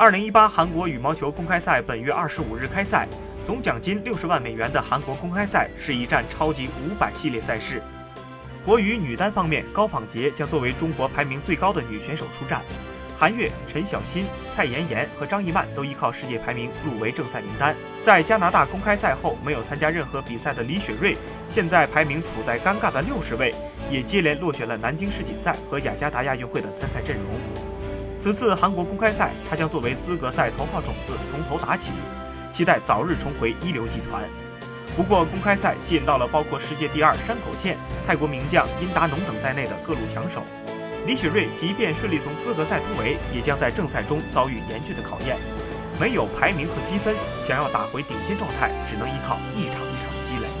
二零一八韩国羽毛球公开赛本月二十五日开赛，总奖金六十万美元的韩国公开赛是一站超级五百系列赛事。国羽女单方面，高仿洁将作为中国排名最高的女选手出战。韩悦、陈小欣、蔡妍妍和张怡曼都依靠世界排名入围正赛名单。在加拿大公开赛后没有参加任何比赛的李雪芮，现在排名处在尴尬的六十位，也接连落选了南京世锦赛和雅加达亚运会的参赛阵容。此次韩国公开赛，他将作为资格赛头号种子从头打起，期待早日重回一流集团。不过，公开赛吸引到了包括世界第二山口茜、泰国名将殷达农等在内的各路强手。李雪芮即便顺利从资格赛突围，也将在正赛中遭遇严峻的考验。没有排名和积分，想要打回顶尖状态，只能依靠一场一场的积累。